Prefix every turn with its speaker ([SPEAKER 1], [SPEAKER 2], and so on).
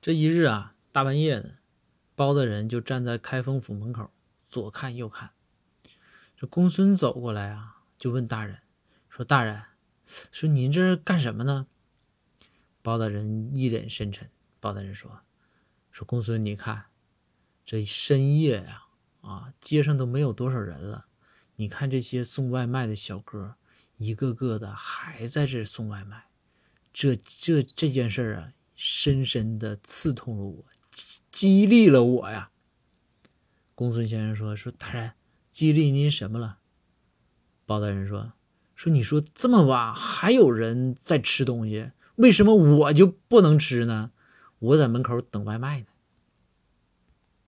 [SPEAKER 1] 这一日啊，大半夜的，包大人就站在开封府门口，左看右看。这公孙走过来啊，就问大人说：“大人，说您这干什么呢？”包大人一脸深沉。包大人说：“说公孙，你看这深夜呀，啊，街上都没有多少人了。你看这些送外卖的小哥，一个个的还在这送外卖。这这这件事啊。”深深的刺痛了我，激激励了我呀。公孙先生说：“说大人，激励您什么了？”包大人说：“说你说这么晚还有人在吃东西，为什么我就不能吃呢？我在门口等外卖呢。”